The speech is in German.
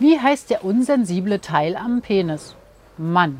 Wie heißt der unsensible Teil am Penis? Mann.